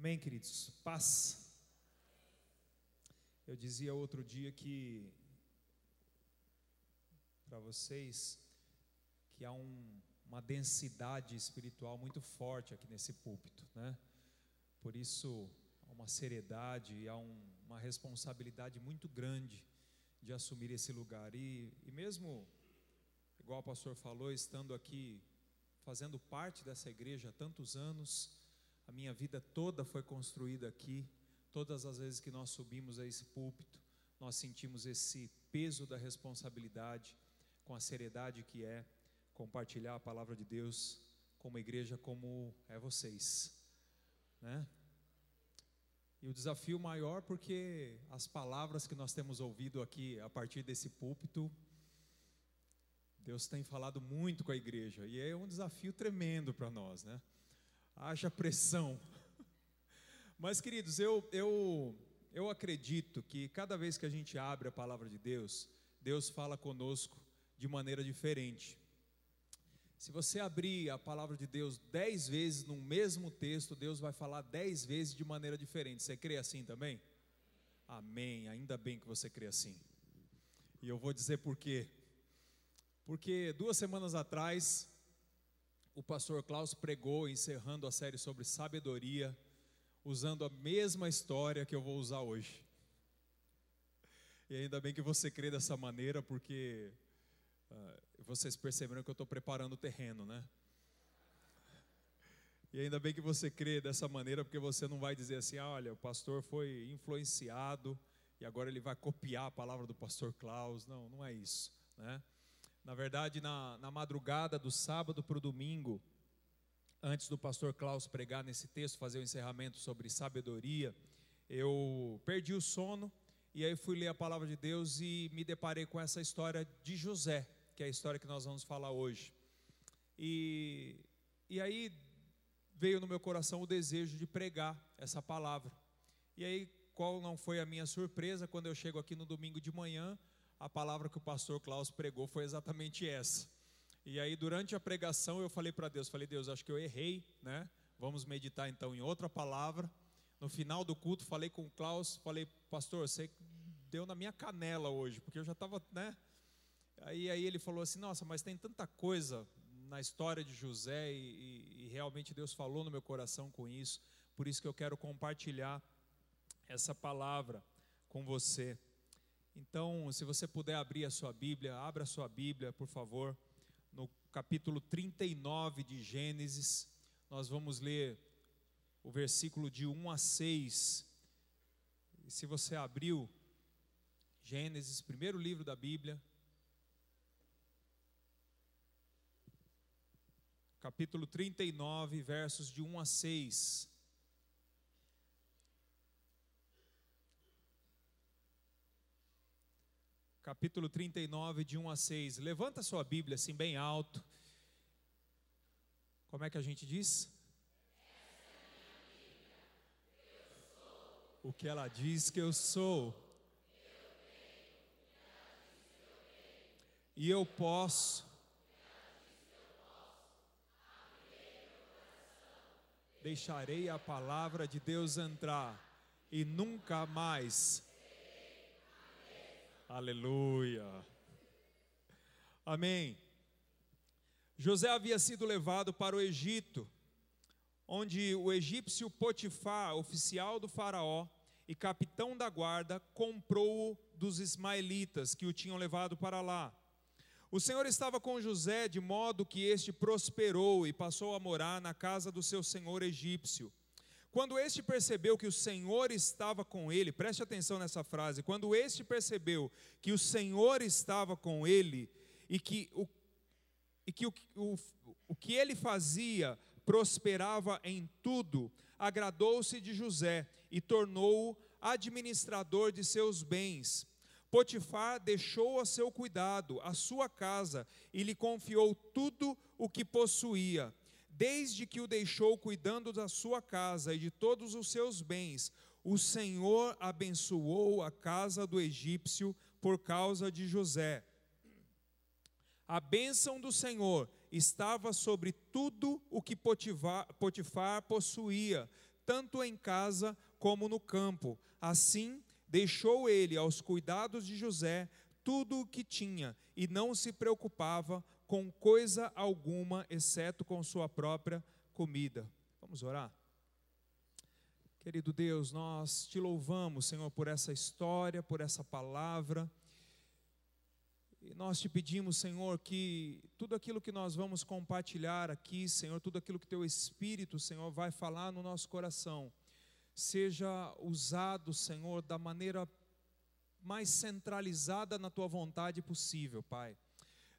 Amém, queridos? Paz. Eu dizia outro dia que, para vocês, que há um, uma densidade espiritual muito forte aqui nesse púlpito, né? Por isso, há uma seriedade há um, uma responsabilidade muito grande de assumir esse lugar. E, e mesmo, igual o pastor falou, estando aqui, fazendo parte dessa igreja há tantos anos, a minha vida toda foi construída aqui. Todas as vezes que nós subimos a esse púlpito, nós sentimos esse peso da responsabilidade, com a seriedade que é compartilhar a palavra de Deus com uma igreja como é vocês, né? E o desafio maior porque as palavras que nós temos ouvido aqui a partir desse púlpito, Deus tem falado muito com a igreja e é um desafio tremendo para nós, né? Haja pressão. Mas, queridos, eu, eu, eu acredito que cada vez que a gente abre a palavra de Deus, Deus fala conosco de maneira diferente. Se você abrir a palavra de Deus dez vezes no mesmo texto, Deus vai falar dez vezes de maneira diferente. Você crê assim também? Amém. Ainda bem que você crê assim. E eu vou dizer por quê. Porque duas semanas atrás, o pastor Klaus pregou encerrando a série sobre sabedoria, usando a mesma história que eu vou usar hoje. E ainda bem que você crê dessa maneira, porque uh, vocês perceberam que eu estou preparando o terreno, né? E ainda bem que você crê dessa maneira, porque você não vai dizer assim: ah, olha, o pastor foi influenciado e agora ele vai copiar a palavra do pastor Klaus. Não, não é isso, né? Na verdade, na, na madrugada do sábado para o domingo, antes do pastor Klaus pregar nesse texto, fazer o encerramento sobre sabedoria, eu perdi o sono e aí fui ler a palavra de Deus e me deparei com essa história de José, que é a história que nós vamos falar hoje. E, e aí veio no meu coração o desejo de pregar essa palavra. E aí, qual não foi a minha surpresa quando eu chego aqui no domingo de manhã, a palavra que o pastor Klaus pregou foi exatamente essa. E aí, durante a pregação, eu falei para Deus: falei, Deus, acho que eu errei, né? Vamos meditar então em outra palavra. No final do culto, falei com o Klaus, falei, pastor, você deu na minha canela hoje, porque eu já estava, né? Aí, aí ele falou assim: nossa, mas tem tanta coisa na história de José e, e, e realmente Deus falou no meu coração com isso, por isso que eu quero compartilhar essa palavra com você. Então, se você puder abrir a sua Bíblia, abra a sua Bíblia, por favor, no capítulo 39 de Gênesis. Nós vamos ler o versículo de 1 a 6. E se você abriu Gênesis, primeiro livro da Bíblia, capítulo 39, versos de 1 a 6. Capítulo 39, de 1 a 6. Levanta sua Bíblia assim bem alto. Como é que a gente diz? O que ela diz que eu sou. E eu posso. Deixarei a palavra de Deus entrar e nunca mais Aleluia. Amém. José havia sido levado para o Egito, onde o egípcio Potifar, oficial do Faraó e capitão da guarda, comprou-o dos ismaelitas que o tinham levado para lá. O Senhor estava com José, de modo que este prosperou e passou a morar na casa do seu senhor egípcio. Quando este percebeu que o Senhor estava com ele, preste atenção nessa frase. Quando este percebeu que o Senhor estava com ele e que o, e que o, o, o que ele fazia prosperava em tudo, agradou-se de José e tornou-o administrador de seus bens. Potifar deixou a seu cuidado a sua casa e lhe confiou tudo o que possuía desde que o deixou cuidando da sua casa e de todos os seus bens, o Senhor abençoou a casa do egípcio por causa de José. A bênção do Senhor estava sobre tudo o que Potifar, possuía, tanto em casa como no campo. Assim, deixou ele aos cuidados de José tudo o que tinha e não se preocupava com coisa alguma, exceto com sua própria comida. Vamos orar? Querido Deus, nós te louvamos, Senhor, por essa história, por essa palavra. E nós te pedimos, Senhor, que tudo aquilo que nós vamos compartilhar aqui, Senhor, tudo aquilo que teu Espírito, Senhor, vai falar no nosso coração, seja usado, Senhor, da maneira mais centralizada na tua vontade possível, Pai.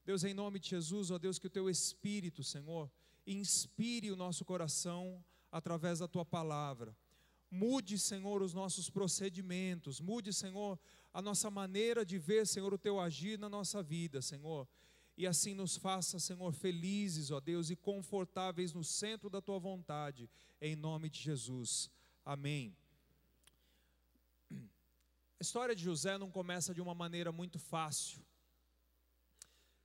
Deus, em nome de Jesus, ó Deus, que o teu Espírito, Senhor, inspire o nosso coração através da tua palavra. Mude, Senhor, os nossos procedimentos, mude, Senhor, a nossa maneira de ver, Senhor, o teu agir na nossa vida, Senhor. E assim nos faça, Senhor, felizes, ó Deus, e confortáveis no centro da tua vontade, em nome de Jesus. Amém. A história de José não começa de uma maneira muito fácil.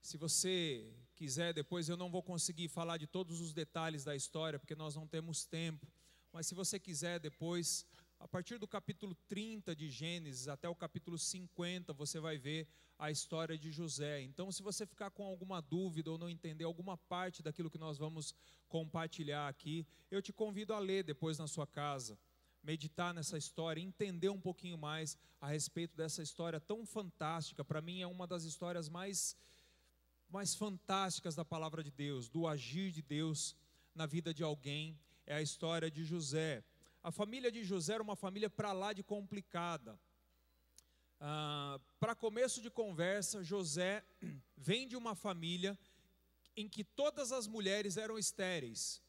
Se você quiser, depois eu não vou conseguir falar de todos os detalhes da história, porque nós não temos tempo. Mas se você quiser depois, a partir do capítulo 30 de Gênesis até o capítulo 50, você vai ver a história de José. Então, se você ficar com alguma dúvida ou não entender alguma parte daquilo que nós vamos compartilhar aqui, eu te convido a ler depois na sua casa, meditar nessa história, entender um pouquinho mais a respeito dessa história tão fantástica. Para mim, é uma das histórias mais, mais fantásticas da palavra de Deus, do agir de Deus na vida de alguém é a história de José. A família de José era uma família para lá de complicada. Ah, para começo de conversa, José vem de uma família em que todas as mulheres eram estéreis.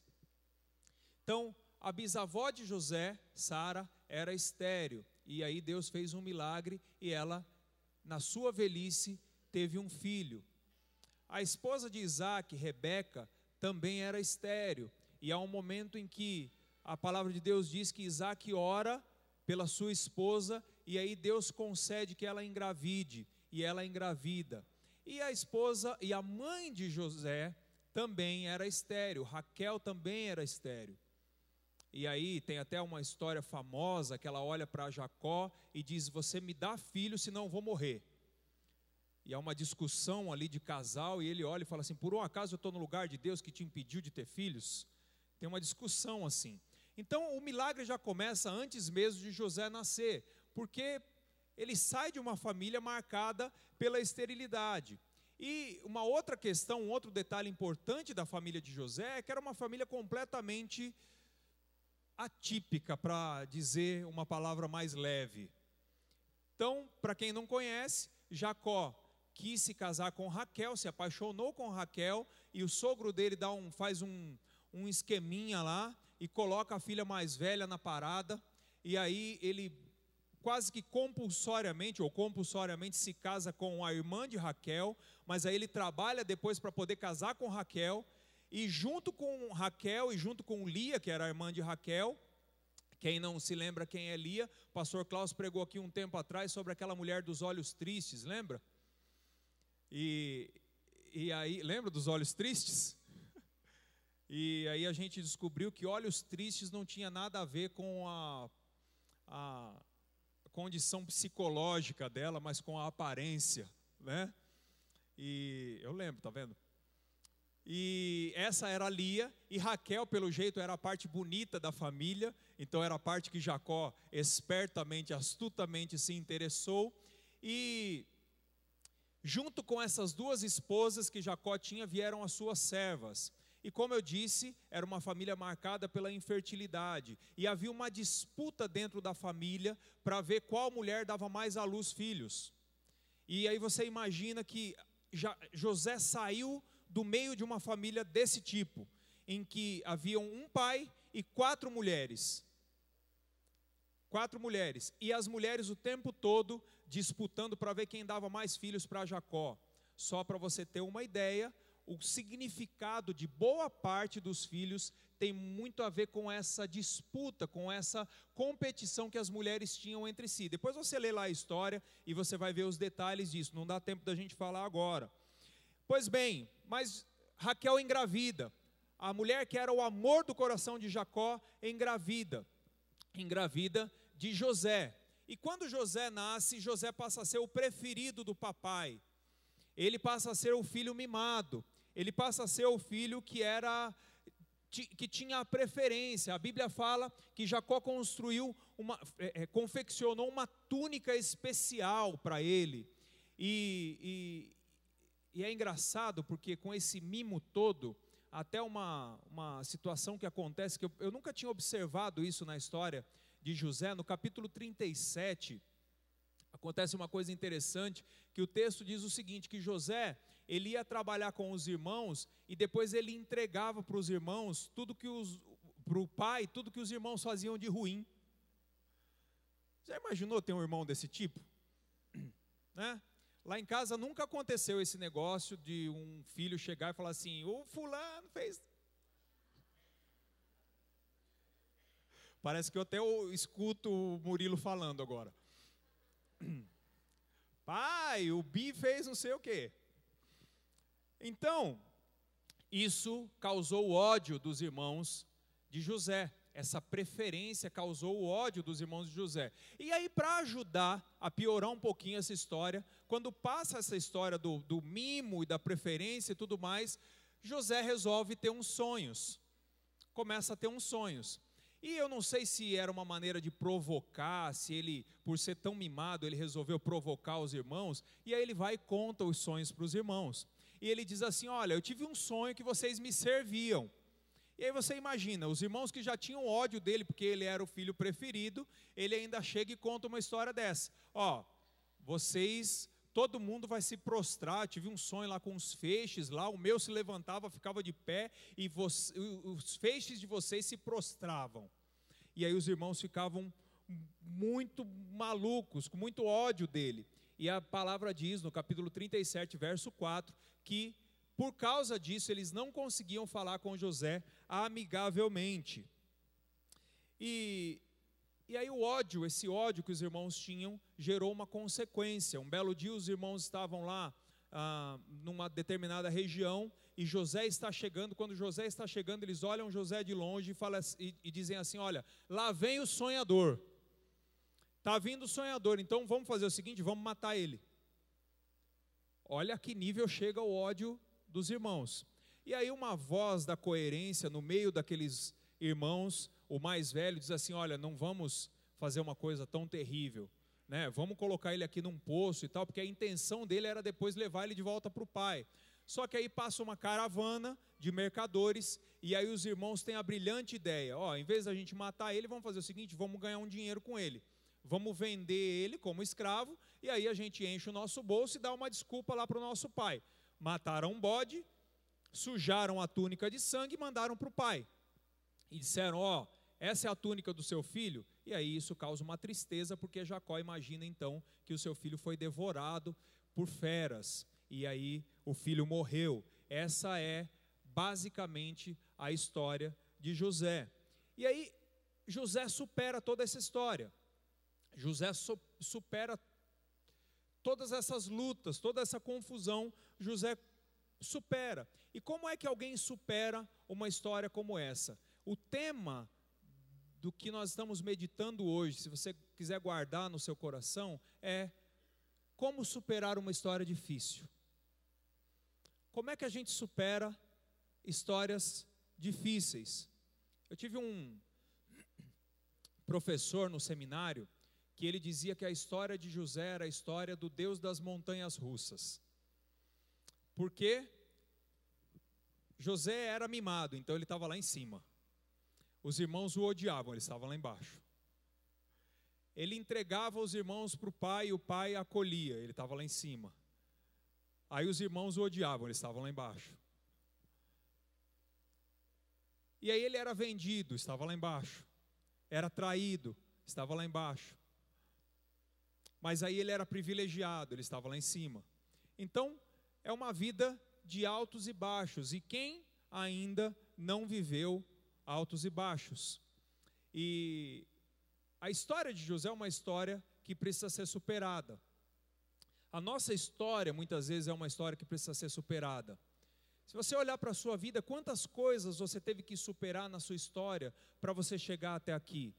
Então, a bisavó de José, Sara, era estéreo. E aí Deus fez um milagre e ela, na sua velhice, teve um filho. A esposa de Isaac, Rebeca, também era estéreo. E há um momento em que a palavra de Deus diz que Isaac ora pela sua esposa, e aí Deus concede que ela engravide, e ela engravida. E a esposa e a mãe de José também era estéreo, Raquel também era estéreo. E aí tem até uma história famosa que ela olha para Jacó e diz: Você me dá filho, senão eu vou morrer. E há uma discussão ali de casal, e ele olha e fala assim: Por um acaso eu estou no lugar de Deus que te impediu de ter filhos? Tem uma discussão assim. Então o milagre já começa antes mesmo de José nascer, porque ele sai de uma família marcada pela esterilidade. E uma outra questão, um outro detalhe importante da família de José é que era uma família completamente atípica, para dizer uma palavra mais leve. Então, para quem não conhece, Jacó quis se casar com Raquel, se apaixonou com Raquel, e o sogro dele dá um, faz um, um esqueminha lá e coloca a filha mais velha na parada, e aí ele quase que compulsoriamente ou compulsoriamente se casa com a irmã de Raquel, mas aí ele trabalha depois para poder casar com Raquel, e junto com Raquel e junto com Lia, que era a irmã de Raquel, quem não se lembra quem é Lia, o pastor Klaus pregou aqui um tempo atrás sobre aquela mulher dos olhos tristes, lembra? E, e aí, lembra dos olhos tristes? E aí a gente descobriu que olhos tristes não tinha nada a ver com a, a condição psicológica dela, mas com a aparência, né? E eu lembro, tá vendo? E essa era Lia, e Raquel, pelo jeito, era a parte bonita da família, então era a parte que Jacó espertamente, astutamente se interessou. E junto com essas duas esposas que Jacó tinha, vieram as suas servas. E como eu disse, era uma família marcada pela infertilidade. E havia uma disputa dentro da família para ver qual mulher dava mais à luz filhos. E aí você imagina que José saiu do meio de uma família desse tipo, em que haviam um pai e quatro mulheres. Quatro mulheres. E as mulheres o tempo todo disputando para ver quem dava mais filhos para Jacó. Só para você ter uma ideia, o significado de boa parte dos filhos tem muito a ver com essa disputa, com essa competição que as mulheres tinham entre si. Depois você lê lá a história e você vai ver os detalhes disso, não dá tempo da gente falar agora. Pois bem, mas Raquel engravida. A mulher que era o amor do coração de Jacó engravida. engravida de José. E quando José nasce, José passa a ser o preferido do papai. Ele passa a ser o filho mimado. Ele passa a ser o filho que era que tinha a preferência. A Bíblia fala que Jacó construiu uma, é, é confeccionou uma túnica especial para ele. E, e, e, é engraçado porque com esse mimo todo, até uma, uma situação que acontece, que eu, eu nunca tinha observado isso na história de José, no capítulo 37, acontece uma coisa interessante, que o texto diz o seguinte, que José, ele ia trabalhar com os irmãos e depois ele entregava para os irmãos tudo que os para o pai, tudo que os irmãos faziam de ruim. Já imaginou ter um irmão desse tipo? Né? Lá em casa nunca aconteceu esse negócio de um filho chegar e falar assim: o fulano fez Parece que eu até escuto o Murilo falando agora. Pai, o Bi fez não sei o quê. Então, isso causou o ódio dos irmãos de José. Essa preferência causou o ódio dos irmãos de José. E aí, para ajudar a piorar um pouquinho essa história, quando passa essa história do, do mimo e da preferência e tudo mais, José resolve ter uns sonhos. Começa a ter uns sonhos. E eu não sei se era uma maneira de provocar, se ele, por ser tão mimado, ele resolveu provocar os irmãos, e aí ele vai e conta os sonhos para os irmãos. E ele diz assim: Olha, eu tive um sonho que vocês me serviam. E aí você imagina, os irmãos que já tinham ódio dele, porque ele era o filho preferido, ele ainda chega e conta uma história dessa. Ó, vocês todo mundo vai se prostrar. tive um sonho lá com os feixes lá, o meu se levantava, ficava de pé e os feixes de vocês se prostravam. E aí os irmãos ficavam muito malucos, com muito ódio dele. E a palavra diz no capítulo 37, verso 4, que por causa disso eles não conseguiam falar com José amigavelmente. E, e aí o ódio, esse ódio que os irmãos tinham, gerou uma consequência. Um belo dia os irmãos estavam lá ah, numa determinada região e José está chegando. Quando José está chegando, eles olham José de longe e, fala, e, e dizem assim: Olha, lá vem o sonhador. Está vindo o sonhador, então vamos fazer o seguinte: vamos matar ele. Olha que nível chega o ódio dos irmãos. E aí, uma voz da coerência no meio daqueles irmãos o mais velho diz assim: Olha, não vamos fazer uma coisa tão terrível, né? Vamos colocar ele aqui num poço e tal, porque a intenção dele era depois levar ele de volta para o pai. Só que aí passa uma caravana de mercadores e aí os irmãos têm a brilhante ideia: ó, em vez da gente matar ele, vamos fazer o seguinte: vamos ganhar um dinheiro com ele. Vamos vender ele como escravo e aí a gente enche o nosso bolso e dá uma desculpa lá para o nosso pai. Mataram um bode, sujaram a túnica de sangue e mandaram para o pai. E disseram: ó, essa é a túnica do seu filho, e aí isso causa uma tristeza, porque Jacó imagina então que o seu filho foi devorado por feras, e aí o filho morreu. Essa é basicamente a história de José. E aí José supera toda essa história. José supera todas essas lutas, toda essa confusão, José supera. E como é que alguém supera uma história como essa? O tema do que nós estamos meditando hoje, se você quiser guardar no seu coração, é como superar uma história difícil. Como é que a gente supera histórias difíceis? Eu tive um professor no seminário que ele dizia que a história de José era a história do Deus das montanhas russas. Porque José era mimado, então ele estava lá em cima. Os irmãos o odiavam, ele estava lá embaixo. Ele entregava os irmãos para o pai e o pai acolhia, ele estava lá em cima. Aí os irmãos o odiavam, ele estava lá embaixo. E aí ele era vendido, estava lá embaixo. Era traído, estava lá embaixo. Mas aí ele era privilegiado, ele estava lá em cima. Então, é uma vida de altos e baixos. E quem ainda não viveu altos e baixos. E a história de José é uma história que precisa ser superada. A nossa história, muitas vezes, é uma história que precisa ser superada. Se você olhar para a sua vida, quantas coisas você teve que superar na sua história para você chegar até aqui?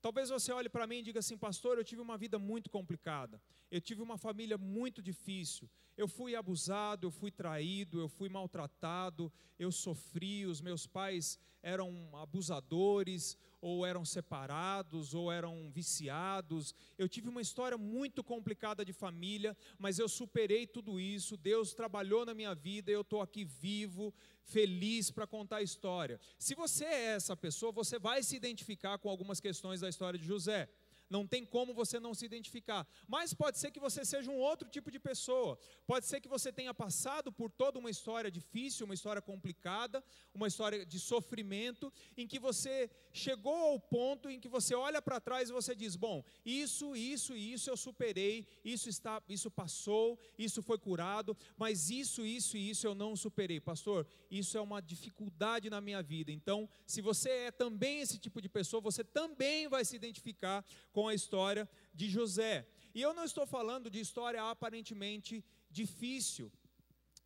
Talvez você olhe para mim e diga assim, pastor, eu tive uma vida muito complicada, eu tive uma família muito difícil, eu fui abusado, eu fui traído, eu fui maltratado, eu sofri, os meus pais eram abusadores, ou eram separados, ou eram viciados. Eu tive uma história muito complicada de família, mas eu superei tudo isso. Deus trabalhou na minha vida, eu estou aqui vivo, feliz para contar a história. Se você é essa pessoa, você vai se identificar com algumas questões da história de José não tem como você não se identificar. Mas pode ser que você seja um outro tipo de pessoa. Pode ser que você tenha passado por toda uma história difícil, uma história complicada, uma história de sofrimento, em que você chegou ao ponto em que você olha para trás e você diz: "Bom, isso, isso e isso eu superei, isso está, isso passou, isso foi curado, mas isso, isso e isso eu não superei". Pastor, isso é uma dificuldade na minha vida. Então, se você é também esse tipo de pessoa, você também vai se identificar com com a história de José. E eu não estou falando de história aparentemente difícil.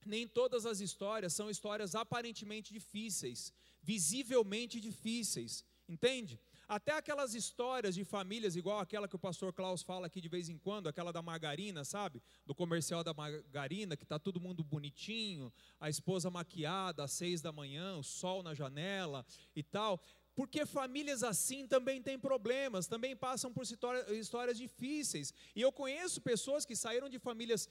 Nem todas as histórias são histórias aparentemente difíceis, visivelmente difíceis, entende? Até aquelas histórias de famílias, igual aquela que o pastor Klaus fala aqui de vez em quando, aquela da margarina, sabe? Do comercial da margarina, que está todo mundo bonitinho, a esposa maquiada às seis da manhã, o sol na janela e tal. Porque famílias assim também têm problemas, também passam por histórias difíceis. E eu conheço pessoas que saíram de famílias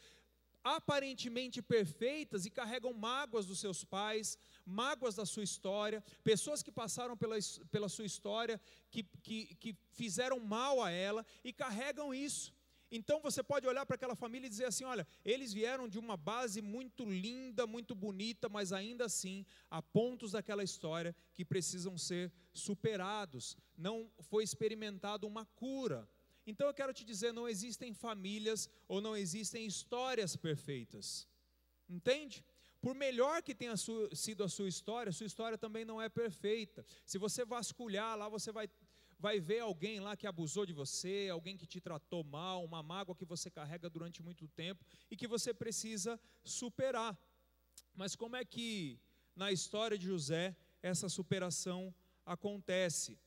aparentemente perfeitas e carregam mágoas dos seus pais, mágoas da sua história, pessoas que passaram pela, pela sua história, que, que, que fizeram mal a ela e carregam isso. Então você pode olhar para aquela família e dizer assim: olha, eles vieram de uma base muito linda, muito bonita, mas ainda assim há pontos daquela história que precisam ser superados. Não foi experimentado uma cura. Então eu quero te dizer: não existem famílias ou não existem histórias perfeitas. Entende? Por melhor que tenha sido a sua história, a sua história também não é perfeita. Se você vasculhar lá, você vai vai ver alguém lá que abusou de você, alguém que te tratou mal, uma mágoa que você carrega durante muito tempo e que você precisa superar. Mas como é que na história de José essa superação acontece?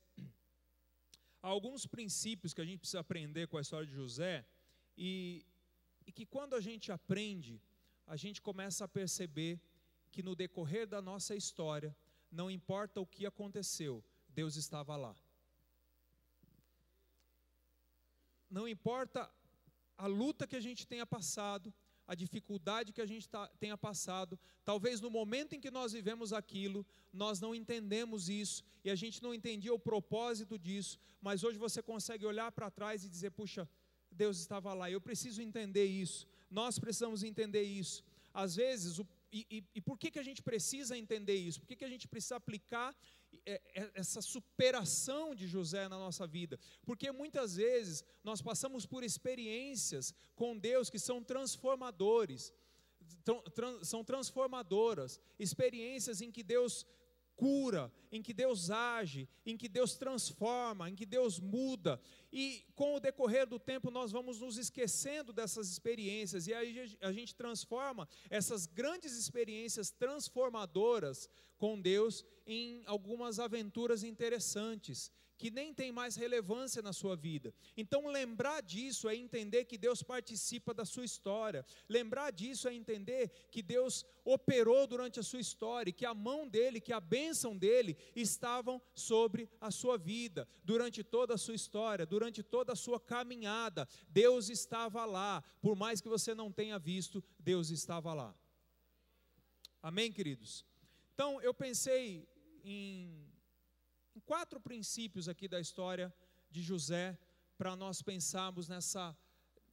Há alguns princípios que a gente precisa aprender com a história de José e, e que quando a gente aprende, a gente começa a perceber que no decorrer da nossa história, não importa o que aconteceu, Deus estava lá. Não importa a luta que a gente tenha passado, a dificuldade que a gente tá, tenha passado, talvez no momento em que nós vivemos aquilo, nós não entendemos isso e a gente não entendia o propósito disso, mas hoje você consegue olhar para trás e dizer: puxa, Deus estava lá, eu preciso entender isso, nós precisamos entender isso. Às vezes, o, e, e, e, por que, que a gente precisa entender isso? Por que, que a gente precisa aplicar essa superação de José na nossa vida, porque muitas vezes nós passamos por experiências com Deus que são transformadores, são transformadoras, experiências em que Deus cura, em que Deus age, em que Deus transforma, em que Deus muda. E com o decorrer do tempo nós vamos nos esquecendo dessas experiências e aí a gente transforma essas grandes experiências transformadoras com Deus em algumas aventuras interessantes que nem tem mais relevância na sua vida. Então, lembrar disso é entender que Deus participa da sua história. Lembrar disso é entender que Deus operou durante a sua história, que a mão dele, que a bênção dele estavam sobre a sua vida, durante toda a sua história, durante toda a sua caminhada. Deus estava lá, por mais que você não tenha visto, Deus estava lá. Amém, queridos? Então, eu pensei em quatro princípios aqui da história de José para nós pensarmos nessa,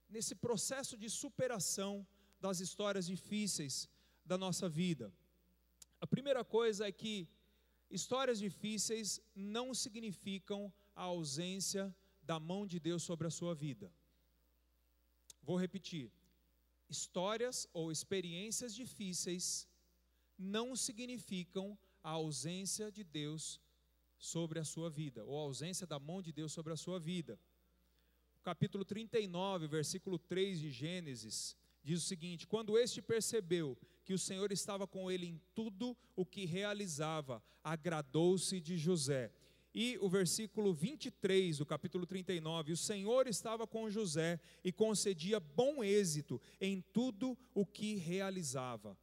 nesse processo de superação das histórias difíceis da nossa vida. A primeira coisa é que histórias difíceis não significam a ausência da mão de Deus sobre a sua vida. Vou repetir. Histórias ou experiências difíceis não significam a ausência de Deus sobre a sua vida, ou a ausência da mão de Deus sobre a sua vida. O capítulo 39, versículo 3 de Gênesis, diz o seguinte: Quando este percebeu que o Senhor estava com ele em tudo o que realizava, agradou-se de José e o versículo 23 do capítulo 39: O Senhor estava com José e concedia bom êxito em tudo o que realizava.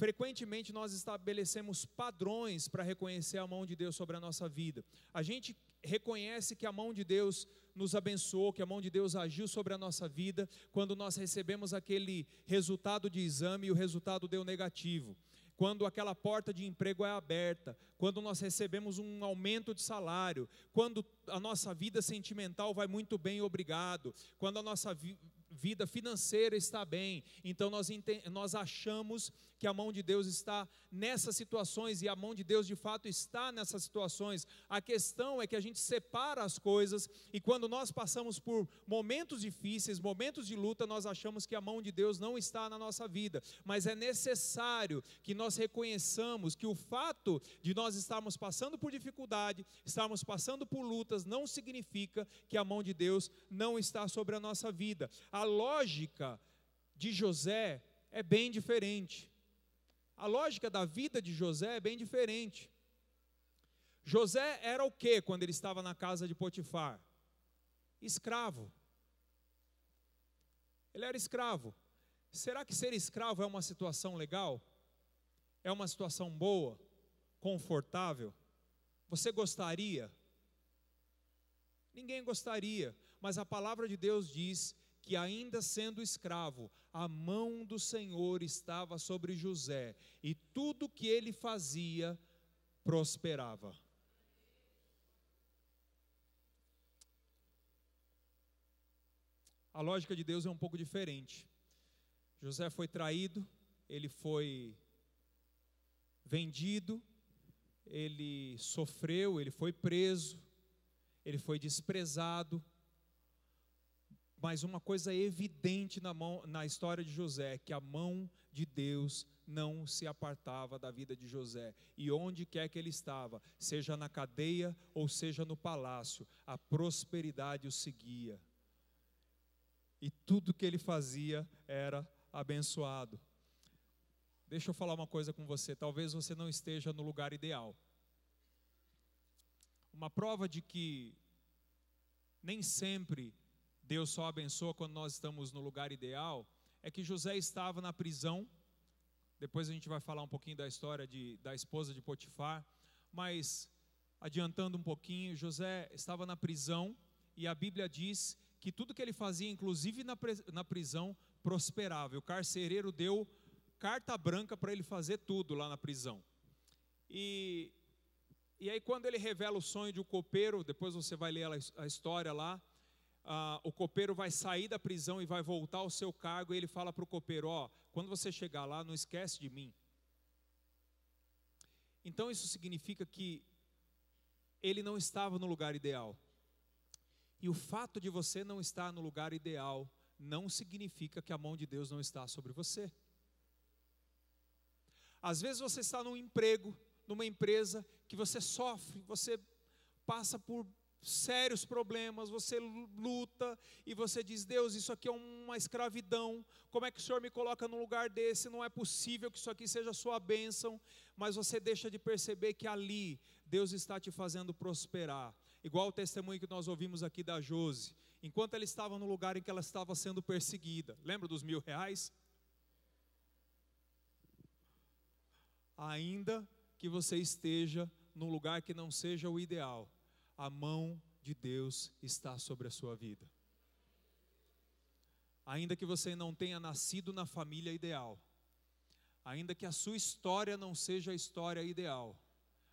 Frequentemente nós estabelecemos padrões para reconhecer a mão de Deus sobre a nossa vida. A gente reconhece que a mão de Deus nos abençoou, que a mão de Deus agiu sobre a nossa vida quando nós recebemos aquele resultado de exame e o resultado deu negativo quando aquela porta de emprego é aberta, quando nós recebemos um aumento de salário, quando a nossa vida sentimental vai muito bem, obrigado, quando a nossa vi vida financeira está bem, então nós, nós achamos que a mão de Deus está nessas situações e a mão de Deus de fato está nessas situações. A questão é que a gente separa as coisas e quando nós passamos por momentos difíceis, momentos de luta, nós achamos que a mão de Deus não está na nossa vida. Mas é necessário que nós reconheçamos que o fato de nós estarmos passando por dificuldade, estarmos passando por lutas, não significa que a mão de Deus não está sobre a nossa vida. A lógica de José é bem diferente. A lógica da vida de José é bem diferente. José era o que quando ele estava na casa de Potifar? Escravo. Ele era escravo. Será que ser escravo é uma situação legal? É uma situação boa? Confortável? Você gostaria? Ninguém gostaria, mas a palavra de Deus diz que, ainda sendo escravo, a mão do Senhor estava sobre José e tudo que ele fazia prosperava. A lógica de Deus é um pouco diferente. José foi traído, ele foi vendido, ele sofreu, ele foi preso, ele foi desprezado, mas uma coisa evidente na, mão, na história de José, que a mão de Deus não se apartava da vida de José. E onde quer que ele estava, seja na cadeia ou seja no palácio, a prosperidade o seguia. E tudo que ele fazia era abençoado. Deixa eu falar uma coisa com você, talvez você não esteja no lugar ideal. Uma prova de que nem sempre Deus só abençoa quando nós estamos no lugar ideal, é que José estava na prisão. Depois a gente vai falar um pouquinho da história de, da esposa de Potifar, mas adiantando um pouquinho, José estava na prisão e a Bíblia diz que tudo que ele fazia, inclusive na, na prisão, prosperava. O carcereiro deu carta branca para ele fazer tudo lá na prisão. E, e aí, quando ele revela o sonho de um copeiro, depois você vai ler a, a história lá, ah, o copeiro vai sair da prisão e vai voltar ao seu cargo, e ele fala para o copeiro: Ó, quando você chegar lá, não esquece de mim. Então isso significa que ele não estava no lugar ideal. E o fato de você não estar no lugar ideal não significa que a mão de Deus não está sobre você. Às vezes você está num emprego, numa empresa que você sofre, você passa por sérios problemas, você luta e você diz: Deus, isso aqui é uma escravidão. Como é que o Senhor me coloca num lugar desse? Não é possível que isso aqui seja sua bênção. Mas você deixa de perceber que ali Deus está te fazendo prosperar. Igual o testemunho que nós ouvimos aqui da Jose. Enquanto ela estava no lugar em que ela estava sendo perseguida, lembra dos mil reais? Ainda que você esteja num lugar que não seja o ideal, a mão de Deus está sobre a sua vida. Ainda que você não tenha nascido na família ideal, ainda que a sua história não seja a história ideal,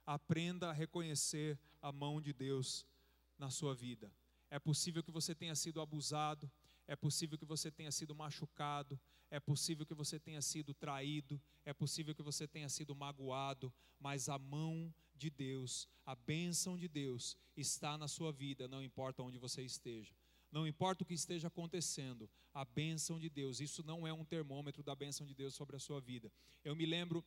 aprenda a reconhecer a mão de Deus na sua vida. É possível que você tenha sido abusado, é possível que você tenha sido machucado, é possível que você tenha sido traído, é possível que você tenha sido magoado, mas a mão de Deus, a bênção de Deus está na sua vida, não importa onde você esteja. Não importa o que esteja acontecendo, a bênção de Deus, isso não é um termômetro da bênção de Deus sobre a sua vida. Eu me lembro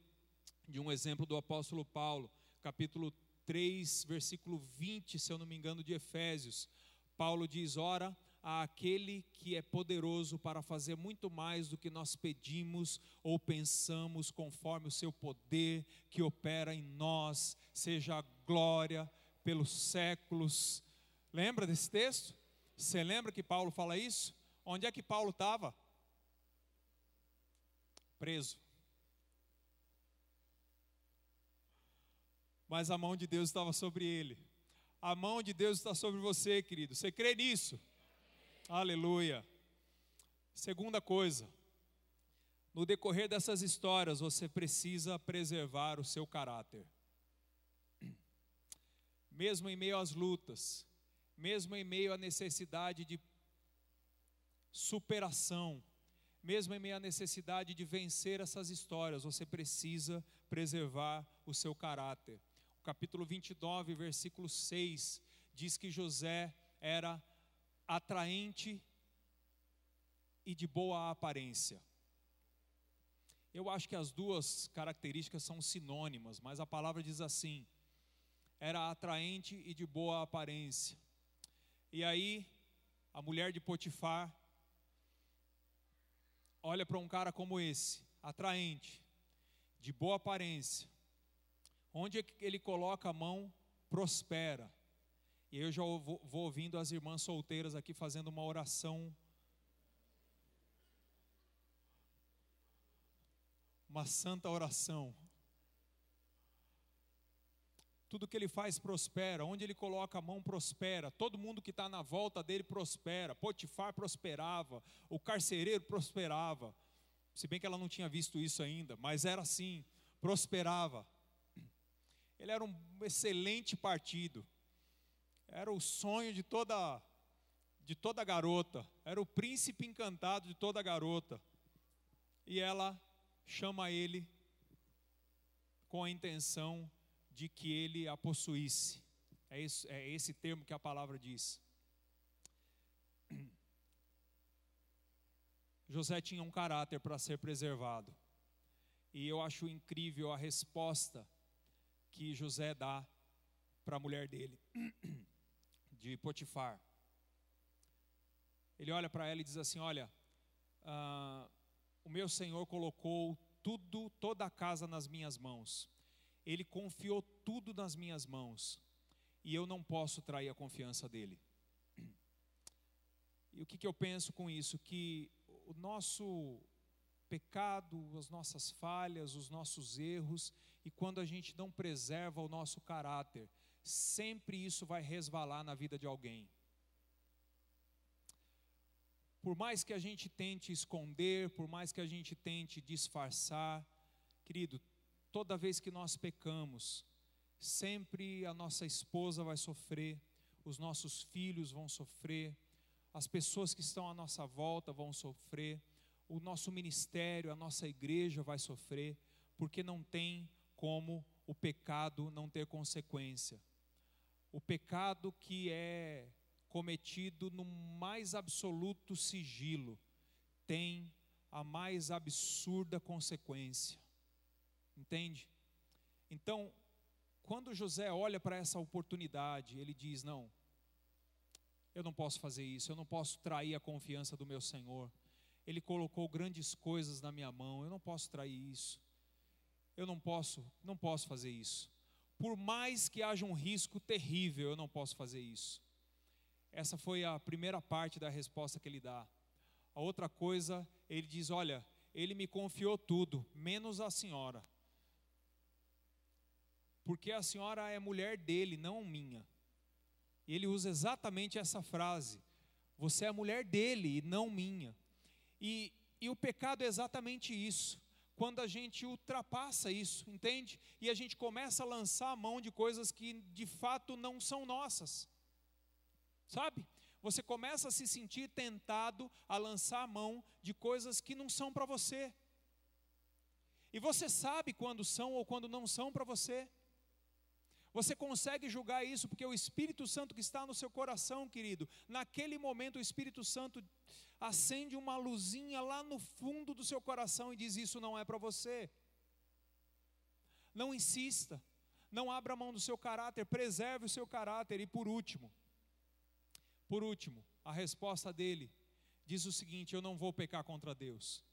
de um exemplo do apóstolo Paulo, capítulo 3, versículo 20, se eu não me engano, de Efésios. Paulo diz: Ora, àquele que é poderoso para fazer muito mais do que nós pedimos ou pensamos, conforme o seu poder que opera em nós, seja a glória pelos séculos. Lembra desse texto? Você lembra que Paulo fala isso? Onde é que Paulo estava? Preso. Mas a mão de Deus estava sobre ele. A mão de Deus está sobre você, querido. Você crê nisso? Aleluia. Segunda coisa, no decorrer dessas histórias, você precisa preservar o seu caráter. Mesmo em meio às lutas, mesmo em meio à necessidade de superação, mesmo em meio à necessidade de vencer essas histórias, você precisa preservar o seu caráter. O capítulo 29, versículo 6, diz que José era atraente e de boa aparência. Eu acho que as duas características são sinônimas, mas a palavra diz assim: era atraente e de boa aparência. E aí, a mulher de Potifar olha para um cara como esse, atraente, de boa aparência, onde ele coloca a mão, prospera. E eu já vou, ouvindo as irmãs solteiras aqui fazendo uma oração. Uma santa oração. Tudo que ele faz prospera, onde ele coloca a mão prospera, todo mundo que está na volta dele prospera. Potifar prosperava, o carcereiro prosperava, se bem que ela não tinha visto isso ainda, mas era assim, prosperava. Ele era um excelente partido, era o sonho de toda, de toda garota, era o príncipe encantado de toda garota. E ela chama ele com a intenção de que ele a possuísse. É, isso, é esse termo que a palavra diz. José tinha um caráter para ser preservado. E eu acho incrível a resposta que José dá para a mulher dele, de Potifar. Ele olha para ela e diz assim: Olha, uh, o meu Senhor colocou tudo, toda a casa nas minhas mãos. Ele confiou tudo nas minhas mãos. E eu não posso trair a confiança dele. E o que, que eu penso com isso? Que o nosso pecado, as nossas falhas, os nossos erros, e quando a gente não preserva o nosso caráter, sempre isso vai resvalar na vida de alguém. Por mais que a gente tente esconder, por mais que a gente tente disfarçar, querido, toda vez que nós pecamos, sempre a nossa esposa vai sofrer, os nossos filhos vão sofrer, as pessoas que estão à nossa volta vão sofrer, o nosso ministério, a nossa igreja vai sofrer, porque não tem como o pecado não ter consequência. O pecado que é cometido no mais absoluto sigilo, tem a mais absurda consequência. Entende? Então, quando José olha para essa oportunidade, ele diz: Não, eu não posso fazer isso, eu não posso trair a confiança do meu Senhor. Ele colocou grandes coisas na minha mão, eu não posso trair isso. Eu não posso, não posso fazer isso. Por mais que haja um risco terrível, eu não posso fazer isso. Essa foi a primeira parte da resposta que ele dá. A outra coisa, ele diz: Olha, ele me confiou tudo, menos a senhora. Porque a senhora é mulher dele, não minha. E ele usa exatamente essa frase: Você é mulher dele e não minha. E, e o pecado é exatamente isso. Quando a gente ultrapassa isso, entende? E a gente começa a lançar a mão de coisas que de fato não são nossas. Sabe? Você começa a se sentir tentado a lançar a mão de coisas que não são para você. E você sabe quando são ou quando não são para você. Você consegue julgar isso porque o Espírito Santo que está no seu coração, querido, naquele momento o Espírito Santo acende uma luzinha lá no fundo do seu coração e diz: Isso não é para você. Não insista, não abra mão do seu caráter, preserve o seu caráter. E por último, por último, a resposta dele diz o seguinte: Eu não vou pecar contra Deus.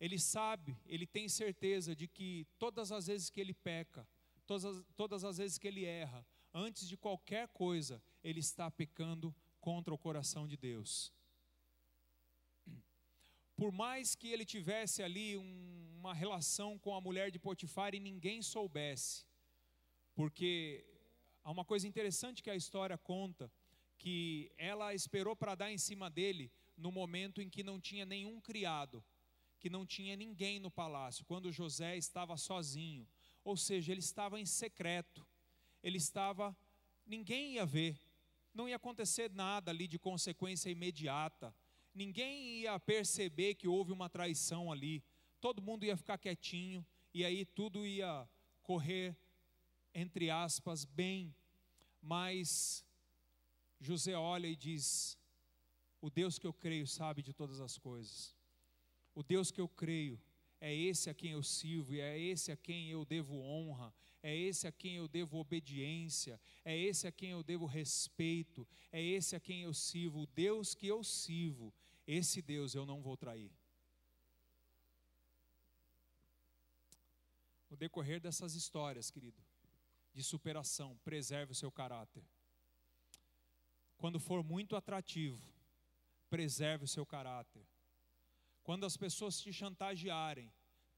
Ele sabe, ele tem certeza de que todas as vezes que ele peca, todas as, todas as vezes que ele erra, antes de qualquer coisa, ele está pecando contra o coração de Deus. Por mais que ele tivesse ali um, uma relação com a mulher de Potifar e ninguém soubesse, porque há uma coisa interessante que a história conta, que ela esperou para dar em cima dele no momento em que não tinha nenhum criado, que não tinha ninguém no palácio, quando José estava sozinho, ou seja, ele estava em secreto, ele estava, ninguém ia ver, não ia acontecer nada ali de consequência imediata, ninguém ia perceber que houve uma traição ali, todo mundo ia ficar quietinho, e aí tudo ia correr, entre aspas, bem, mas José olha e diz: O Deus que eu creio sabe de todas as coisas. O Deus que eu creio é esse a quem eu sirvo e é esse a quem eu devo honra, é esse a quem eu devo obediência, é esse a quem eu devo respeito, é esse a quem eu sirvo. O Deus que eu sirvo, esse Deus eu não vou trair. No decorrer dessas histórias, querido, de superação, preserve o seu caráter. Quando for muito atrativo, preserve o seu caráter. Quando as pessoas te chantagearem,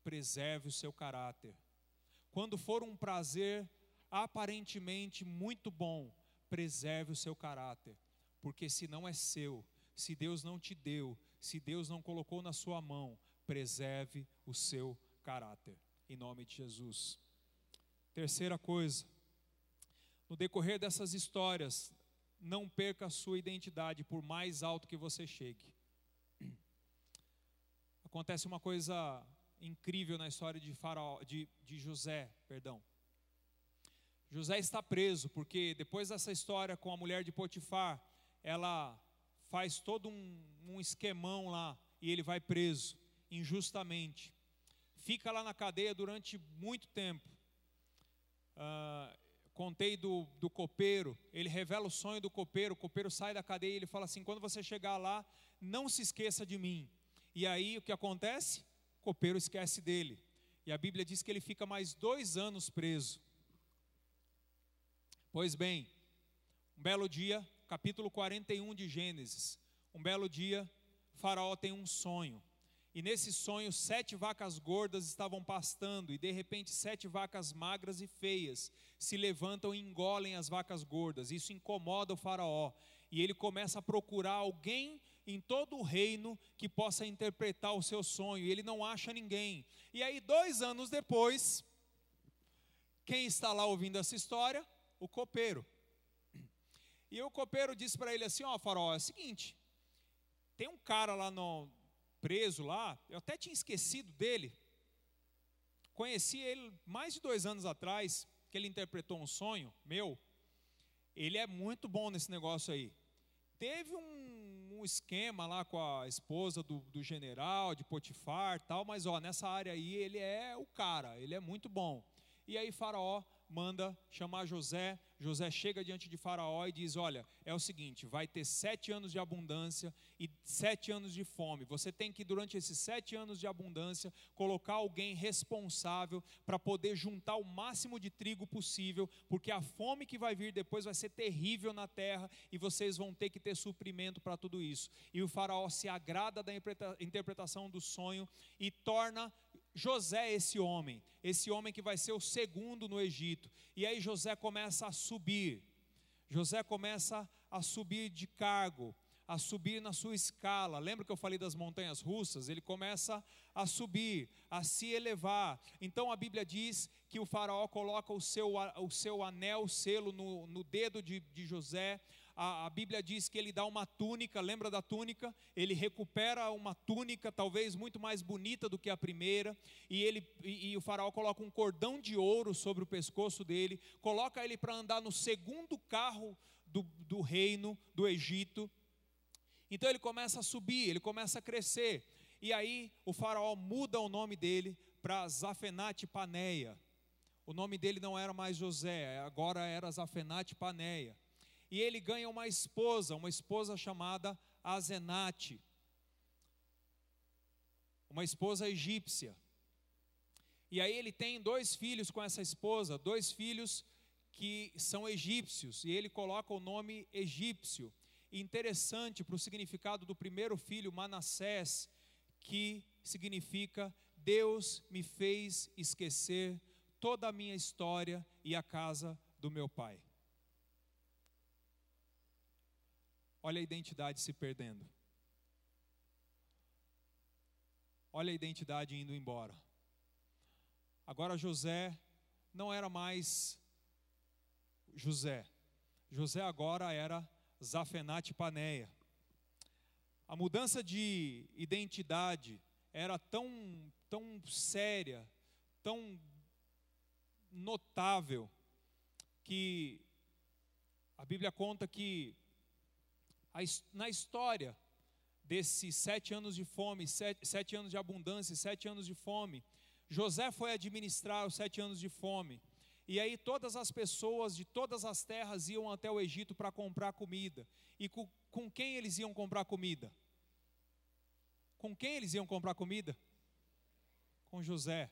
preserve o seu caráter. Quando for um prazer aparentemente muito bom, preserve o seu caráter, porque se não é seu, se Deus não te deu, se Deus não colocou na sua mão, preserve o seu caráter, em nome de Jesus. Terceira coisa, no decorrer dessas histórias, não perca a sua identidade, por mais alto que você chegue. Acontece uma coisa incrível na história de, Faraó, de, de José, perdão. José está preso porque depois dessa história com a mulher de Potifar, ela faz todo um, um esquemão lá e ele vai preso injustamente. Fica lá na cadeia durante muito tempo. Uh, contei do, do copeiro, ele revela o sonho do copeiro, o copeiro sai da cadeia e ele fala assim: quando você chegar lá, não se esqueça de mim. E aí o que acontece? O copeiro esquece dele. E a Bíblia diz que ele fica mais dois anos preso. Pois bem, um belo dia, capítulo 41 de Gênesis. Um belo dia, Faraó tem um sonho. E nesse sonho, sete vacas gordas estavam pastando, e de repente, sete vacas magras e feias se levantam e engolem as vacas gordas. Isso incomoda o Faraó. E ele começa a procurar alguém em todo o reino que possa interpretar o seu sonho, ele não acha ninguém. E aí, dois anos depois, quem está lá ouvindo essa história? O copeiro. E o copeiro disse para ele assim: Ó, oh, Faraó, é o seguinte, tem um cara lá no, preso lá, eu até tinha esquecido dele. Conheci ele mais de dois anos atrás, que ele interpretou um sonho meu. Ele é muito bom nesse negócio aí. Teve um, um esquema lá com a esposa do, do general, de Potifar tal, mas ó, nessa área aí ele é o cara, ele é muito bom. E aí Faraó manda chamar José. José chega diante de Faraó e diz: Olha, é o seguinte, vai ter sete anos de abundância e sete anos de fome. Você tem que, durante esses sete anos de abundância, colocar alguém responsável para poder juntar o máximo de trigo possível, porque a fome que vai vir depois vai ser terrível na terra e vocês vão ter que ter suprimento para tudo isso. E o Faraó se agrada da interpretação do sonho e torna José esse homem, esse homem que vai ser o segundo no Egito. E aí José começa a subir. José começa a subir de cargo, a subir na sua escala. Lembra que eu falei das montanhas russas? Ele começa a subir, a se elevar. Então a Bíblia diz que o faraó coloca o seu, o seu anel, selo no, no dedo de, de José a, a, Bíblia diz que ele dá uma túnica, lembra da túnica? Ele recupera uma túnica, talvez muito mais bonita do que a primeira, e, ele, e, e o faraó coloca um cordão de ouro sobre o pescoço dele, coloca ele para andar no segundo carro do, do reino do Egito. Então ele começa a subir, ele começa a crescer, e aí o faraó muda o nome dele para Zafenate Paneia. O nome dele não era mais José, agora era Zafenate Paneia e ele ganha uma esposa, uma esposa chamada Azenate, uma esposa egípcia. E aí ele tem dois filhos com essa esposa, dois filhos que são egípcios, e ele coloca o nome egípcio. interessante para o significado do primeiro filho, Manassés, que significa Deus me fez esquecer toda a minha história e a casa do meu pai. Olha a identidade se perdendo. Olha a identidade indo embora. Agora José não era mais José. José agora era Zafenate Paneia. A mudança de identidade era tão, tão séria, tão notável, que a Bíblia conta que na história desses sete anos de fome, sete, sete anos de abundância, sete anos de fome, José foi administrar os sete anos de fome. E aí todas as pessoas de todas as terras iam até o Egito para comprar comida. E com, com quem eles iam comprar comida? Com quem eles iam comprar comida? Com José.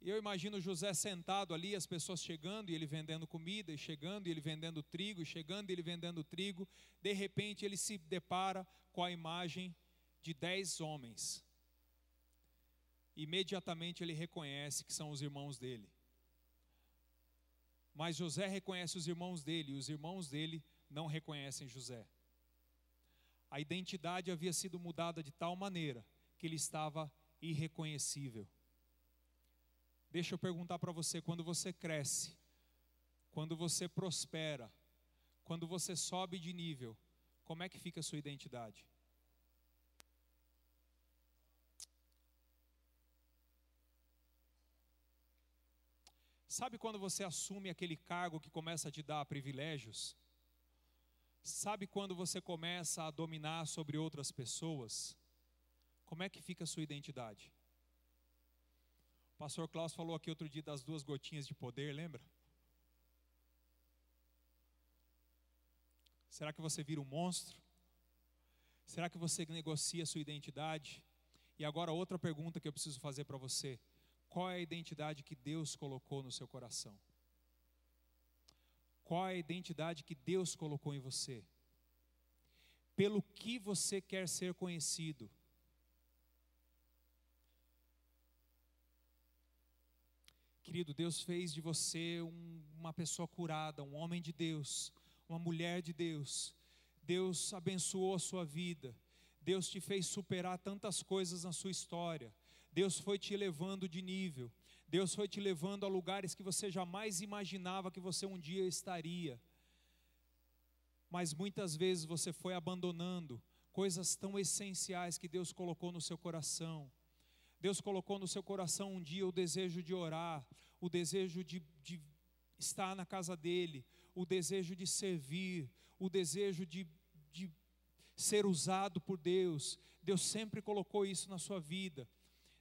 E eu imagino José sentado ali, as pessoas chegando e ele vendendo comida, e chegando e ele vendendo trigo, e chegando e ele vendendo trigo. De repente ele se depara com a imagem de dez homens. Imediatamente ele reconhece que são os irmãos dele. Mas José reconhece os irmãos dele, e os irmãos dele não reconhecem José. A identidade havia sido mudada de tal maneira que ele estava irreconhecível. Deixa eu perguntar para você: quando você cresce, quando você prospera, quando você sobe de nível, como é que fica a sua identidade? Sabe quando você assume aquele cargo que começa a te dar privilégios? Sabe quando você começa a dominar sobre outras pessoas? Como é que fica a sua identidade? O pastor Klaus falou aqui outro dia das duas gotinhas de poder, lembra? Será que você vira um monstro? Será que você negocia sua identidade? E agora outra pergunta que eu preciso fazer para você. Qual é a identidade que Deus colocou no seu coração? Qual é a identidade que Deus colocou em você? Pelo que você quer ser conhecido? Querido, Deus fez de você um, uma pessoa curada, um homem de Deus, uma mulher de Deus. Deus abençoou a sua vida. Deus te fez superar tantas coisas na sua história. Deus foi te levando de nível. Deus foi te levando a lugares que você jamais imaginava que você um dia estaria. Mas muitas vezes você foi abandonando coisas tão essenciais que Deus colocou no seu coração. Deus colocou no seu coração um dia o desejo de orar, o desejo de, de estar na casa dEle, o desejo de servir, o desejo de, de ser usado por Deus. Deus sempre colocou isso na sua vida.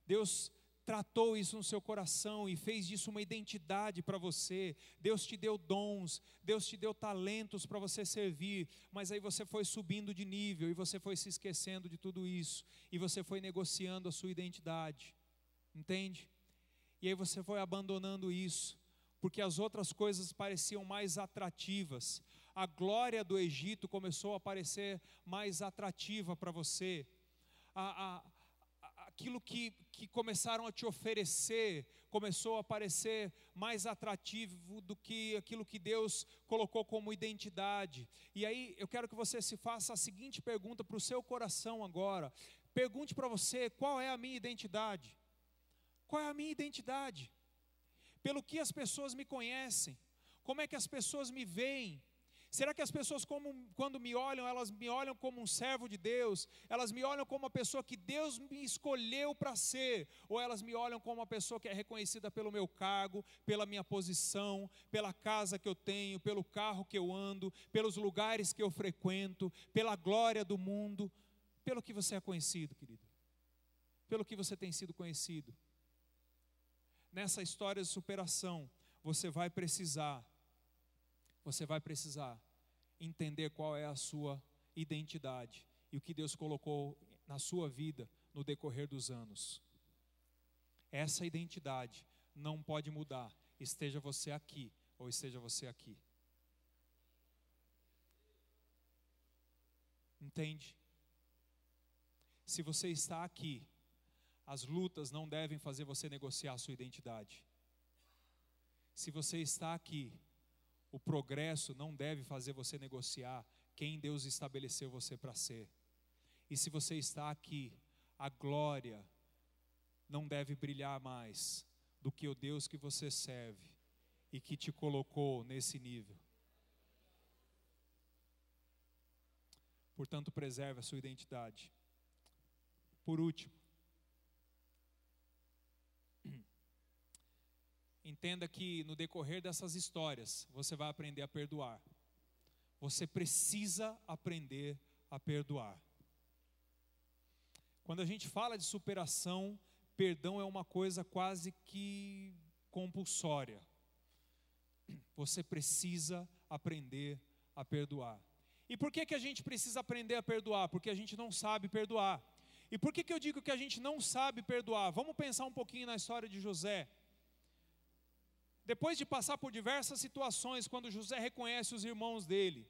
Deus tratou isso no seu coração e fez disso uma identidade para você. Deus te deu dons, Deus te deu talentos para você servir, mas aí você foi subindo de nível e você foi se esquecendo de tudo isso e você foi negociando a sua identidade. Entende? E aí você foi abandonando isso, porque as outras coisas pareciam mais atrativas. A glória do Egito começou a parecer mais atrativa para você. A, a, aquilo que, que começaram a te oferecer começou a parecer mais atrativo do que aquilo que Deus colocou como identidade. E aí eu quero que você se faça a seguinte pergunta para o seu coração agora. Pergunte para você qual é a minha identidade. Qual é a minha identidade? Pelo que as pessoas me conhecem? Como é que as pessoas me veem? Será que as pessoas, como, quando me olham, elas me olham como um servo de Deus? Elas me olham como uma pessoa que Deus me escolheu para ser? Ou elas me olham como uma pessoa que é reconhecida pelo meu cargo, pela minha posição, pela casa que eu tenho, pelo carro que eu ando, pelos lugares que eu frequento, pela glória do mundo? Pelo que você é conhecido, querido? Pelo que você tem sido conhecido? Nessa história de superação, você vai precisar você vai precisar entender qual é a sua identidade e o que Deus colocou na sua vida no decorrer dos anos. Essa identidade não pode mudar, esteja você aqui ou esteja você aqui. Entende? Se você está aqui, as lutas não devem fazer você negociar a sua identidade. Se você está aqui, o progresso não deve fazer você negociar quem Deus estabeleceu você para ser. E se você está aqui, a glória não deve brilhar mais do que o Deus que você serve e que te colocou nesse nível. Portanto, preserve a sua identidade. Por último, entenda que no decorrer dessas histórias, você vai aprender a perdoar. Você precisa aprender a perdoar. Quando a gente fala de superação, perdão é uma coisa quase que compulsória. Você precisa aprender a perdoar. E por que, que a gente precisa aprender a perdoar? Porque a gente não sabe perdoar. E por que, que eu digo que a gente não sabe perdoar? Vamos pensar um pouquinho na história de José. Depois de passar por diversas situações, quando José reconhece os irmãos dele,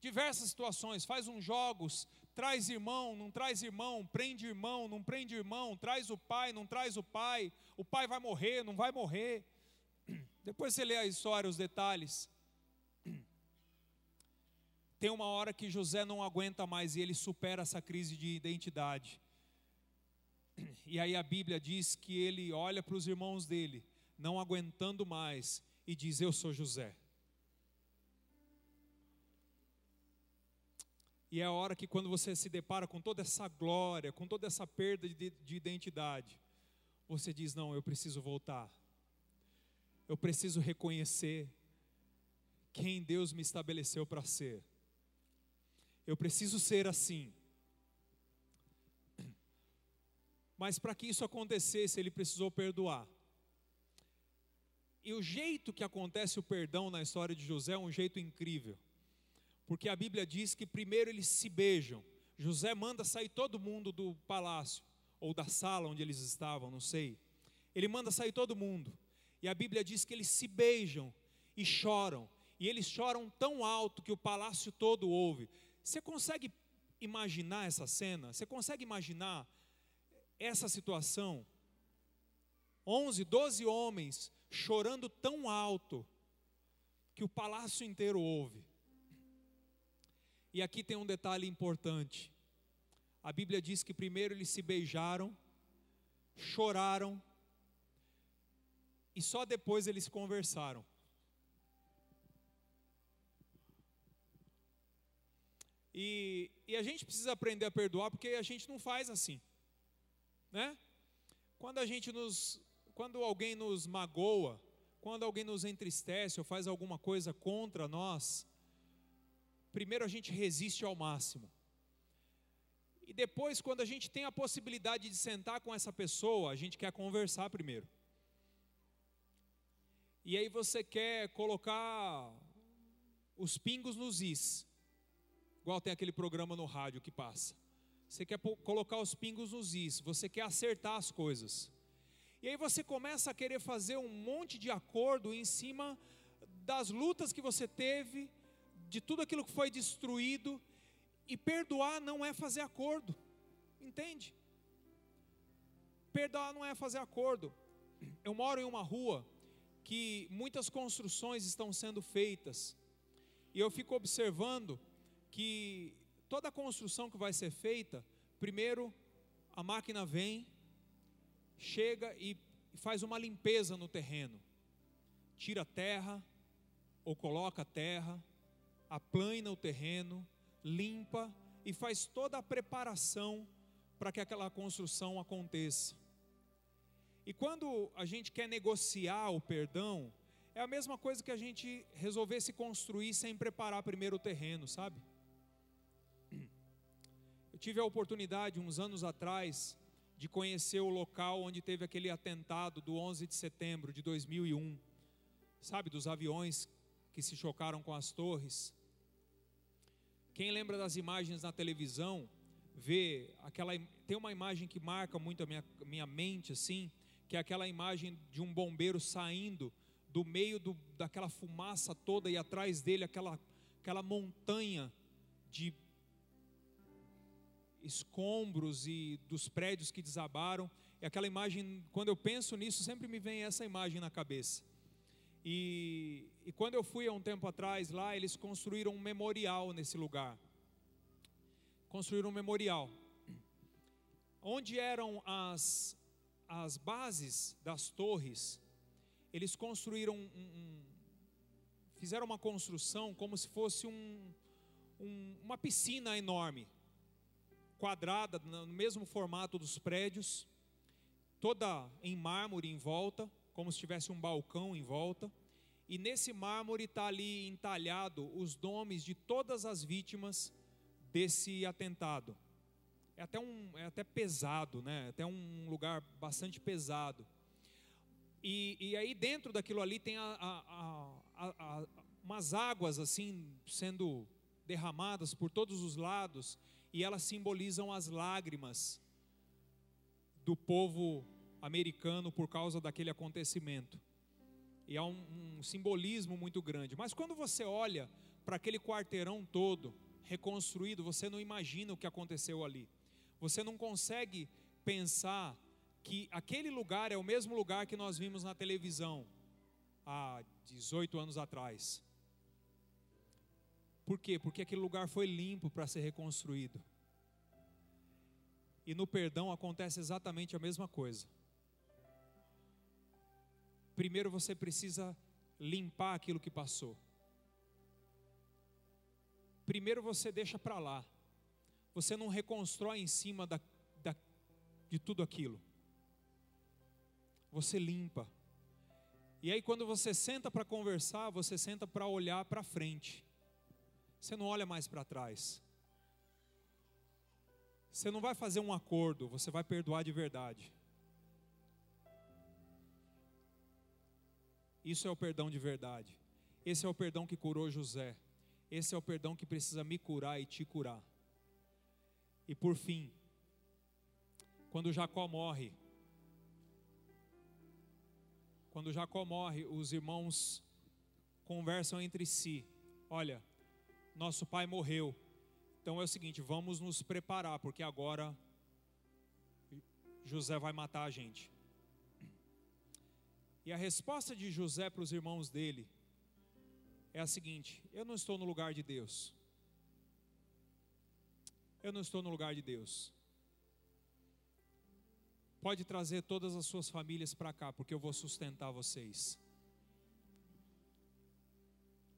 diversas situações, faz uns jogos, traz irmão, não traz irmão, prende irmão, não prende irmão, traz o pai, não traz o pai, o pai vai morrer, não vai morrer. Depois você lê a história, os detalhes. Tem uma hora que José não aguenta mais e ele supera essa crise de identidade. E aí a Bíblia diz que ele olha para os irmãos dele, não aguentando mais, e diz: Eu sou José. E é a hora que, quando você se depara com toda essa glória, com toda essa perda de, de identidade, você diz: Não, eu preciso voltar. Eu preciso reconhecer quem Deus me estabeleceu para ser. Eu preciso ser assim. Mas para que isso acontecesse, ele precisou perdoar. E o jeito que acontece o perdão na história de José é um jeito incrível porque a Bíblia diz que primeiro eles se beijam. José manda sair todo mundo do palácio, ou da sala onde eles estavam, não sei. Ele manda sair todo mundo. E a Bíblia diz que eles se beijam e choram. E eles choram tão alto que o palácio todo ouve. Você consegue imaginar essa cena? Você consegue imaginar essa situação? 11, 12 homens chorando tão alto que o palácio inteiro ouve. E aqui tem um detalhe importante. A Bíblia diz que primeiro eles se beijaram, choraram, e só depois eles conversaram. E, e, a gente precisa aprender a perdoar porque a gente não faz assim, né? Quando a gente nos, quando alguém nos magoa, quando alguém nos entristece ou faz alguma coisa contra nós, primeiro a gente resiste ao máximo. E depois, quando a gente tem a possibilidade de sentar com essa pessoa, a gente quer conversar primeiro. E aí você quer colocar os pingos nos is. Igual tem aquele programa no rádio que passa. Você quer colocar os pingos nos is, você quer acertar as coisas. E aí você começa a querer fazer um monte de acordo em cima das lutas que você teve, de tudo aquilo que foi destruído, e perdoar não é fazer acordo, entende? Perdoar não é fazer acordo. Eu moro em uma rua que muitas construções estão sendo feitas, e eu fico observando que toda construção que vai ser feita, primeiro a máquina vem, chega e faz uma limpeza no terreno, tira terra ou coloca terra, aplana o terreno, limpa e faz toda a preparação para que aquela construção aconteça. E quando a gente quer negociar o perdão, é a mesma coisa que a gente resolver se construir sem preparar primeiro o terreno, sabe? Eu tive a oportunidade, uns anos atrás, de conhecer o local onde teve aquele atentado do 11 de setembro de 2001, sabe, dos aviões que se chocaram com as torres. Quem lembra das imagens na televisão ver aquela. Tem uma imagem que marca muito a minha, minha mente, assim, que é aquela imagem de um bombeiro saindo do meio do, daquela fumaça toda e atrás dele aquela, aquela montanha de escombros e dos prédios que desabaram. E aquela imagem, quando eu penso nisso, sempre me vem essa imagem na cabeça. E, e quando eu fui há um tempo atrás lá, eles construíram um memorial nesse lugar. Construíram um memorial. Onde eram as, as bases das torres, eles construíram um, um fizeram uma construção como se fosse um, um, uma piscina enorme, quadrada, no mesmo formato dos prédios, toda em mármore em volta, como se tivesse um balcão em volta. E nesse mármore está ali entalhado os nomes de todas as vítimas desse atentado. É até, um, é até pesado, né? É até um lugar bastante pesado. E, e aí dentro daquilo ali tem a, a, a, umas águas assim sendo derramadas por todos os lados e elas simbolizam as lágrimas do povo americano por causa daquele acontecimento. E há um, um simbolismo muito grande. Mas quando você olha para aquele quarteirão todo reconstruído, você não imagina o que aconteceu ali. Você não consegue pensar que aquele lugar é o mesmo lugar que nós vimos na televisão há 18 anos atrás. Por quê? Porque aquele lugar foi limpo para ser reconstruído. E no perdão acontece exatamente a mesma coisa. Primeiro você precisa limpar aquilo que passou. Primeiro você deixa para lá. Você não reconstrói em cima da, da, de tudo aquilo você limpa. E aí, quando você senta para conversar, você senta para olhar para frente. Você não olha mais para trás. Você não vai fazer um acordo, você vai perdoar de verdade. Isso é o perdão de verdade. Esse é o perdão que curou José. Esse é o perdão que precisa me curar e te curar. E por fim, quando Jacó morre, quando Jacó morre, os irmãos conversam entre si: Olha, nosso pai morreu. Então é o seguinte, vamos nos preparar, porque agora José vai matar a gente. E a resposta de José para os irmãos dele é a seguinte: Eu não estou no lugar de Deus. Eu não estou no lugar de Deus pode trazer todas as suas famílias para cá, porque eu vou sustentar vocês.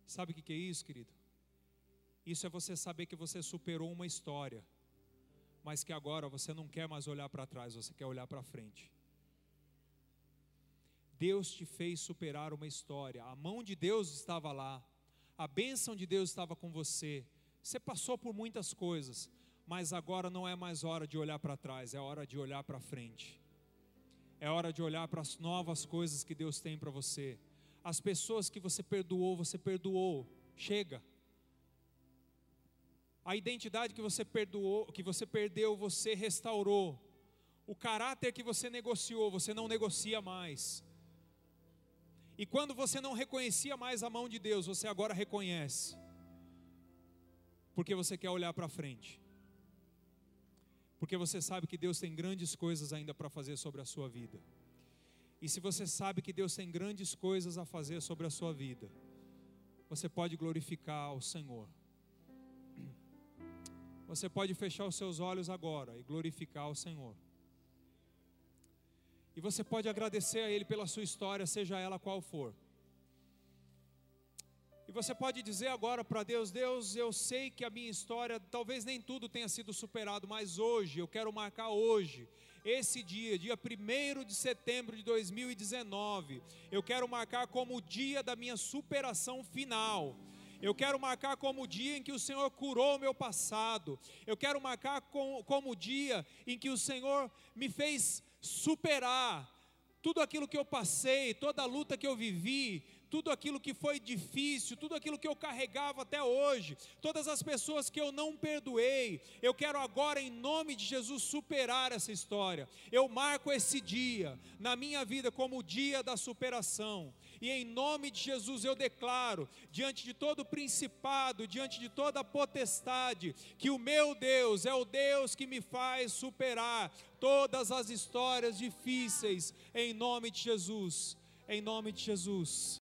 Sabe o que é isso, querido? Isso é você saber que você superou uma história, mas que agora você não quer mais olhar para trás, você quer olhar para frente. Deus te fez superar uma história, a mão de Deus estava lá, a bênção de Deus estava com você, você passou por muitas coisas, mas agora não é mais hora de olhar para trás, é hora de olhar para frente. É hora de olhar para as novas coisas que Deus tem para você. As pessoas que você perdoou, você perdoou. Chega. A identidade que você perdoou, que você perdeu, você restaurou. O caráter que você negociou, você não negocia mais. E quando você não reconhecia mais a mão de Deus, você agora reconhece. Porque você quer olhar para frente porque você sabe que Deus tem grandes coisas ainda para fazer sobre a sua vida. E se você sabe que Deus tem grandes coisas a fazer sobre a sua vida, você pode glorificar o Senhor. Você pode fechar os seus olhos agora e glorificar o Senhor. E você pode agradecer a Ele pela sua história, seja ela qual for. E você pode dizer agora para Deus: Deus, eu sei que a minha história, talvez nem tudo tenha sido superado, mas hoje, eu quero marcar hoje, esse dia, dia 1 de setembro de 2019, eu quero marcar como o dia da minha superação final. Eu quero marcar como o dia em que o Senhor curou o meu passado. Eu quero marcar com, como o dia em que o Senhor me fez superar tudo aquilo que eu passei, toda a luta que eu vivi, tudo aquilo que foi difícil, tudo aquilo que eu carregava até hoje, todas as pessoas que eu não perdoei, eu quero agora, em nome de Jesus, superar essa história. Eu marco esse dia na minha vida como o dia da superação. E em nome de Jesus eu declaro, diante de todo principado, diante de toda potestade, que o meu Deus é o Deus que me faz superar todas as histórias difíceis, em nome de Jesus. Em nome de Jesus.